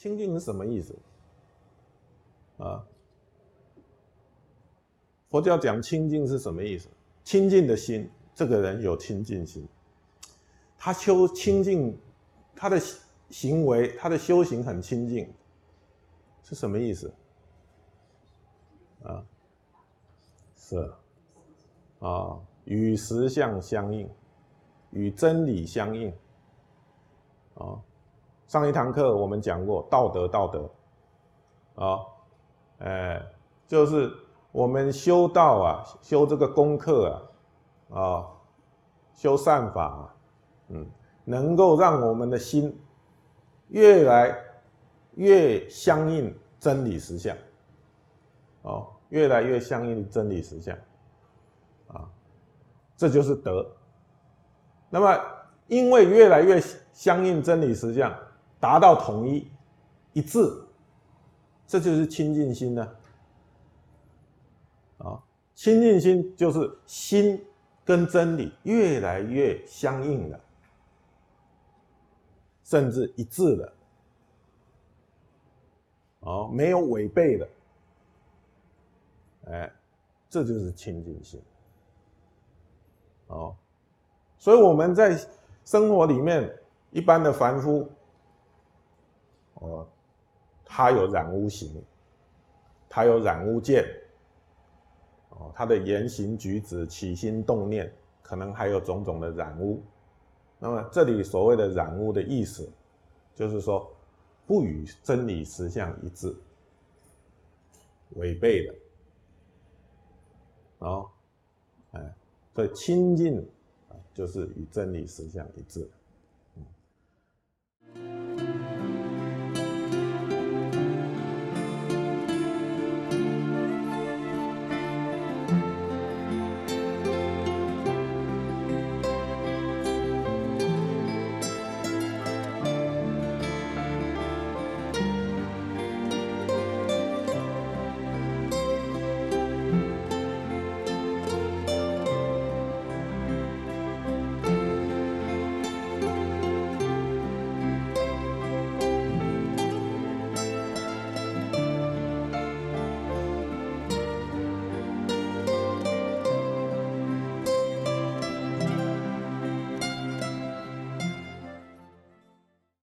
清净是什么意思？啊，佛教讲清净是什么意思？清净的心，这个人有清净心，他修清净，他的行为，他的修行很清净，是什么意思？啊，是啊，与实相相应，与真理相应。啊，上一堂课我们讲过道德，道德，啊，哎，就是我们修道啊，修这个功课啊，啊，修善法，嗯，能够让我们的心越来越相应真理实相，哦，越来越相应真理实相，啊，这就是德。那么，因为越来越。相应真理实相，达到统一一致，这就是清净心呢。啊，清净心就是心跟真理越来越相应了，甚至一致了。哦，没有违背的，哎，这就是清净心。哦，所以我们在生活里面。一般的凡夫，哦，他有染污行，他有染污见，哦，他的言行举止、起心动念，可能还有种种的染污。那么这里所谓的染污的意思，就是说不与真理实相一致，违背的。哦，哎，所以清净啊，就是与真理实相一致。